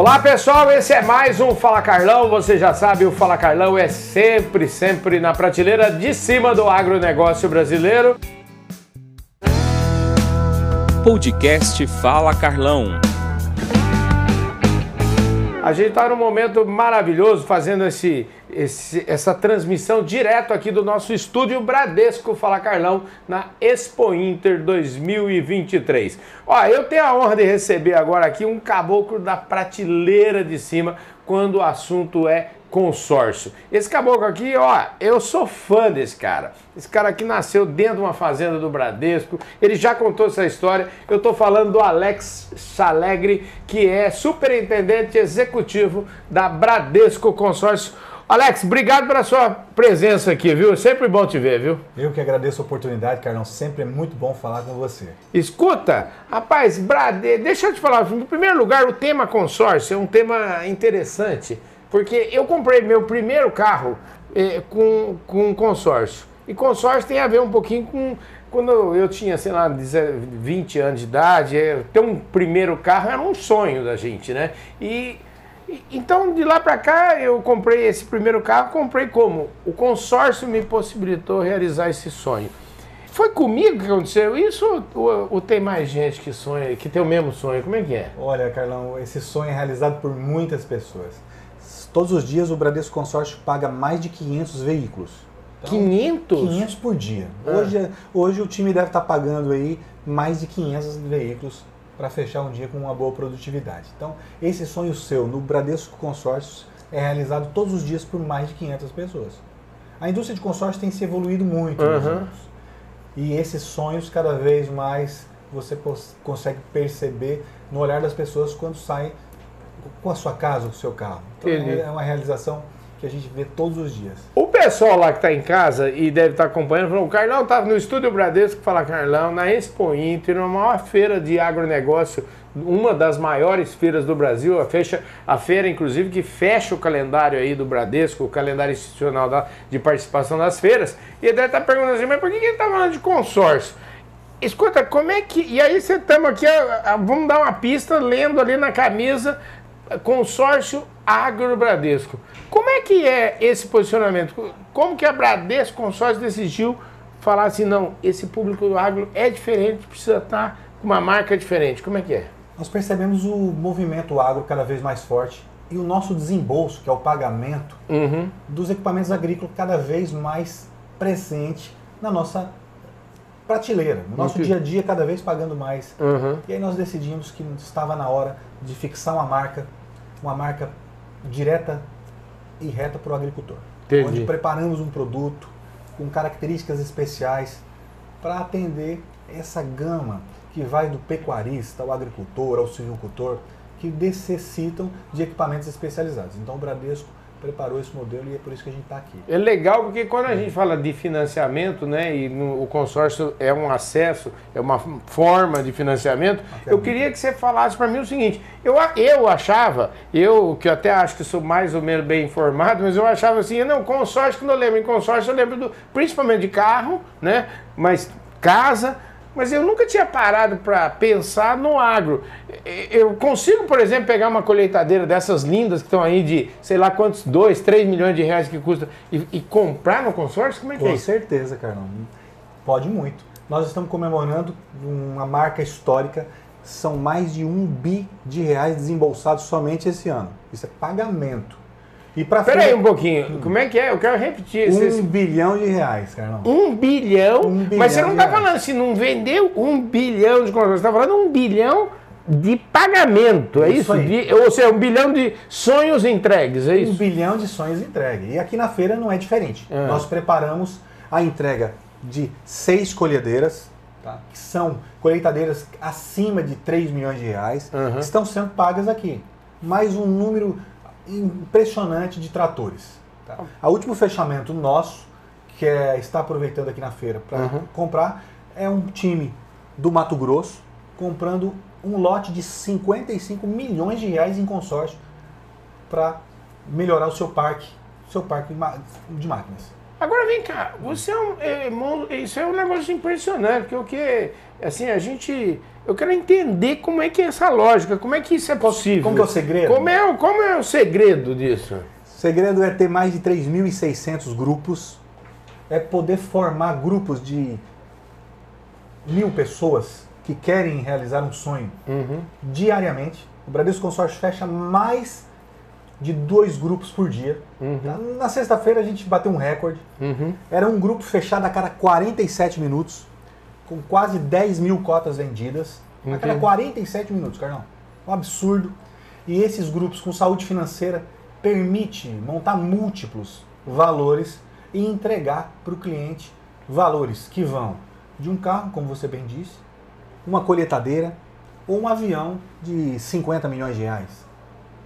Olá pessoal, esse é mais um Fala Carlão. Você já sabe, o Fala Carlão é sempre, sempre na prateleira de cima do agronegócio brasileiro. Podcast Fala Carlão. A gente está num momento maravilhoso fazendo esse, esse, essa transmissão direto aqui do nosso estúdio Bradesco Fala Carlão na Expo Inter 2023. Ó, eu tenho a honra de receber agora aqui um caboclo da prateleira de cima quando o assunto é consórcio. Esse caboclo aqui, ó, eu sou fã desse cara. Esse cara aqui nasceu dentro de uma fazenda do Bradesco. Ele já contou essa história. Eu tô falando do Alex Chalegre, que é superintendente executivo da Bradesco Consórcio. Alex, obrigado pela sua presença aqui, viu? Sempre bom te ver, viu? Eu que agradeço a oportunidade, Carlão. Sempre é muito bom falar com você. Escuta, rapaz, Brade, deixa eu te falar. Em primeiro lugar, o tema consórcio é um tema interessante. Porque eu comprei meu primeiro carro eh, com, com consórcio. E consórcio tem a ver um pouquinho com. Quando eu tinha, sei lá, 20 anos de idade, eh, ter um primeiro carro era um sonho da gente, né? E. Então, de lá para cá, eu comprei esse primeiro carro, comprei como? O consórcio me possibilitou realizar esse sonho. Foi comigo que aconteceu isso ou, ou, tem mais gente que sonha, que tem o mesmo sonho? Como é que é? Olha, Carlão, esse sonho é realizado por muitas pessoas. Todos os dias o Bradesco Consórcio paga mais de 500 veículos. Então, 500? 500 por dia. Ah. Hoje, hoje o time deve estar pagando aí mais de 500 veículos para fechar um dia com uma boa produtividade. Então, esse sonho seu no Bradesco Consórcios é realizado todos os dias por mais de 500 pessoas. A indústria de consórcio tem se evoluído muito uhum. nos anos. E esses sonhos, cada vez mais, você consegue perceber no olhar das pessoas quando saem com a sua casa, com o seu carro. Então, é uma realização que a gente vê todos os dias. O pessoal lá que está em casa e deve estar tá acompanhando, falou, o Carlão estava no Estúdio Bradesco, fala Carlão, na Expo Inter, uma maior feira de agronegócio, uma das maiores feiras do Brasil, a, fecha, a feira, inclusive, que fecha o calendário aí do Bradesco, o calendário institucional da, de participação das feiras, e ele deve estar tá perguntando assim, mas por que ele está falando de consórcio? Escuta, como é que. E aí você estamos aqui, vamos dar uma pista lendo ali na camisa consórcio Agro Bradesco. Como é que é esse posicionamento? Como que a Bradesco Consórcio decidiu falar assim, não, esse público do agro é diferente, precisa estar com uma marca diferente? Como é que é? Nós percebemos o movimento agro cada vez mais forte e o nosso desembolso, que é o pagamento uhum. dos equipamentos agrícolas, cada vez mais presente na nossa prateleira, no nosso dia a dia, cada vez pagando mais. Uhum. E aí nós decidimos que estava na hora de fixar uma marca uma marca direta e reta para o agricultor. Entendi. Onde preparamos um produto com características especiais para atender essa gama que vai do pecuarista ao agricultor, ao silvicultor, que necessitam de equipamentos especializados. Então o Bradesco preparou esse modelo e é por isso que a gente está aqui. É legal porque quando a gente fala de financiamento, né, e no, o consórcio é um acesso, é uma forma de financiamento, eu queria que você falasse para mim o seguinte: eu, eu achava, eu que até acho que sou mais ou menos bem informado, mas eu achava assim, não, consórcio, quando eu lembro em consórcio, eu lembro do, principalmente de carro, né, mas casa mas eu nunca tinha parado para pensar no agro. Eu consigo, por exemplo, pegar uma colheitadeira dessas lindas que estão aí de sei lá quantos, 2, 3 milhões de reais que custa e, e comprar no consórcio? Como é que Com é? Com certeza, Carlão. Pode muito. Nós estamos comemorando uma marca histórica. São mais de um bi de reais desembolsados somente esse ano. Isso é pagamento. E para Peraí aí um pouquinho, como é que é? Eu quero repetir. Um bilhão de reais, Carlão. Um bilhão? Um bilhão Mas você não está falando assim, não vendeu um bilhão de consórcio, você está falando um bilhão de pagamento, é isso? isso? De, ou seja, um bilhão de sonhos entregues, é isso? Um bilhão de sonhos entregues. E aqui na feira não é diferente. Ah. Nós preparamos a entrega de seis colhedeiras, tá? que são colheitadeiras acima de 3 milhões de reais, uhum. que estão sendo pagas aqui. Mais um número impressionante de tratores. Tá? O último fechamento nosso, que é, está aproveitando aqui na feira para uhum. comprar, é um time do Mato Grosso comprando um lote de 55 milhões de reais em consórcio para melhorar o seu parque, seu parque de máquinas. Agora vem cá, você é um, é, isso é um negócio impressionante, porque o que assim a gente, eu quero entender como é que é essa lógica, como é que isso é possível. Como é o segredo? Como é, como é o segredo disso? O segredo é ter mais de 3.600 grupos, é poder formar grupos de mil pessoas que querem realizar um sonho Uhum. diariamente. O Bradesco Consórcio fecha mais de dois grupos por dia. Uhum. Na- Na sexta-feira a gente bateu um recorde. Uhum. Era um grupo fechado a cada 47 minutos, com quase 10 mil cotas vendidas. A cada Entendi. 47 minutos, Carlão. Um absurdo. E esses grupos com saúde financeira permite montar múltiplos valores e entregar para o cliente valores que vão de um carro, como você bem disse, uma colheitadeira ou um avião de 50 milhões de reais.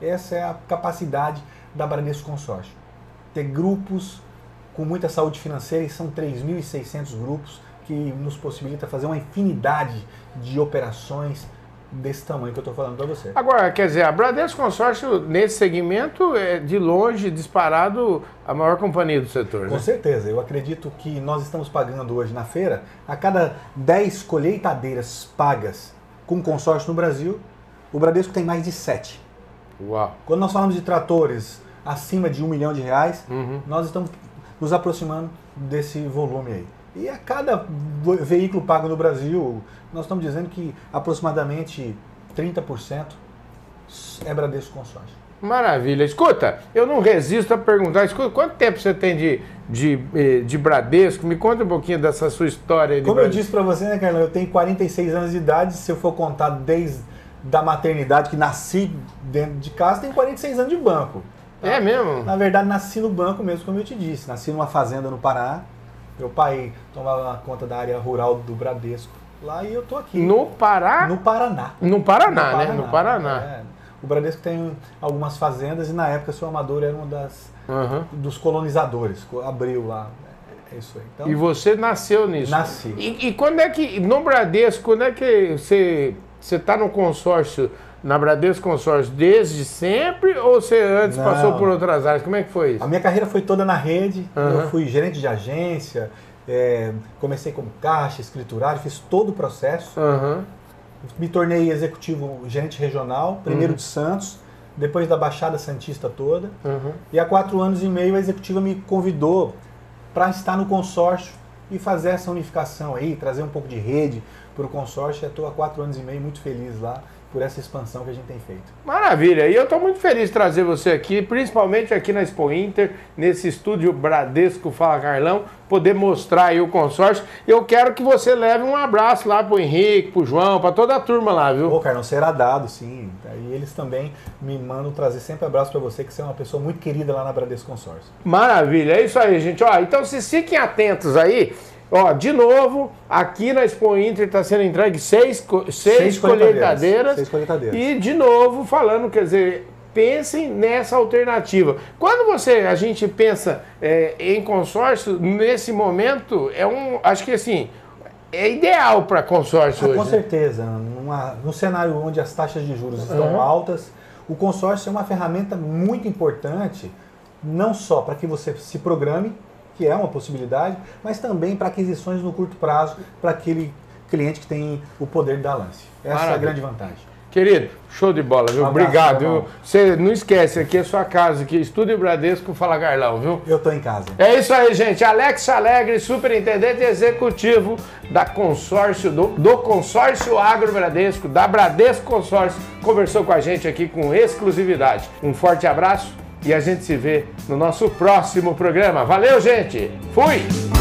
Essa é a capacidade da Bradesco Consórcio. Ter grupos com muita saúde financeira e são 3.600 grupos que nos possibilita fazer uma infinidade de operações desse tamanho que eu estou falando para você. Agora, quer dizer, a Bradesco Consórcio, nesse segmento, é de longe, disparado, a maior companhia do setor. Com Né? certeza, eu acredito que nós estamos pagando hoje na feira, a cada 10 colheitadeiras pagas com consórcio no Brasil, o Bradesco tem mais de 7. Uau. Quando nós falamos de tratores acima de um milhão de reais, Uhum. nós estamos nos aproximando desse volume aí. E a cada veículo pago no Brasil, nós estamos dizendo que aproximadamente 30% é Bradesco Consórcio. Maravilha. Escuta, eu não resisto a perguntar, escuta, quanto tempo você tem de, de, eh, de Bradesco? Me conta um pouquinho dessa sua história. Como eu Bradesco. disse para você, né, Carlão, eu tenho 46 anos de idade, se eu for contar desde da maternidade, que nasci dentro de casa, tenho 46 anos de banco. tá? É mesmo? Na verdade, nasci no banco mesmo, como eu te disse. Nasci numa fazenda no Pará. Meu pai tomava conta da área rural do Bradesco lá e eu tô aqui. No Pará? No Paraná. No Paraná, né? No Paraná. É. O Bradesco tem algumas fazendas e na época seu Amador era um das, Aham. dos colonizadores. Abriu lá. É isso aí. Então, E você nasceu nisso? Nasci. E, e quando é que, no Bradesco, quando é que você você está no consórcio, na Bradesco Consórcio, desde sempre ou você antes Não. passou por outras áreas? Como é que foi isso? A minha carreira foi toda na rede. Aham. Eu fui gerente de agência, é, comecei como caixa, escriturário, fiz todo o processo. Aham. Me tornei executivo gerente regional, primeiro Uhum. de Santos, depois da Baixada Santista toda. aham. E há quatro anos e meio a executiva me convidou para estar no consórcio e fazer essa unificação aí, trazer um pouco de rede para o consórcio. Estou há quatro anos e meio muito feliz lá por essa expansão que a gente tem feito. Maravilha, e eu estou muito feliz de trazer você aqui, principalmente aqui na Expo Inter, nesse estúdio Bradesco Fala Carlão, poder mostrar aí o consórcio. Eu quero que você leve um abraço lá pro Henrique, pro João, para toda a turma lá, viu? Ô, Carlão, será dado, sim. E eles também me mandam trazer sempre abraço para você, que você é uma pessoa muito querida lá na Bradesco Consórcio. Maravilha, é isso aí, gente. Ó, então vocês fiquem atentos aí. Ó, de novo, aqui na Expo Inter está sendo entregue seis, seis, Seis colheitadeiras. colheitadeiras. Seis colheitadeiras. E, de novo, falando, quer dizer, pensem nessa alternativa. Quando você, a gente pensa é, em consórcio, nesse momento, é um. Acho que assim, é ideal para consórcio Ah, hoje. com né? certeza. Numa, num cenário onde as taxas de juros estão Uhum. altas, o consórcio é uma ferramenta muito importante, não só para que você se programe, que é uma possibilidade, mas também para aquisições no curto prazo, para aquele cliente que tem o poder da lance. Essa é a Maravilha. grande vantagem. Querido, show de bola, viu? Um abraço, Obrigado, viu? Você não esquece, aqui é sua casa, aqui, Estúdio Bradesco, Fala Garlão, viu? Eu estou em casa. É isso aí, gente. Alex Alegre, superintendente executivo da consórcio, do, do consórcio Agro Bradesco, da Bradesco Consórcio, conversou com a gente aqui com exclusividade. Um forte abraço e a gente se vê no nosso próximo programa. Valeu, gente! Fui!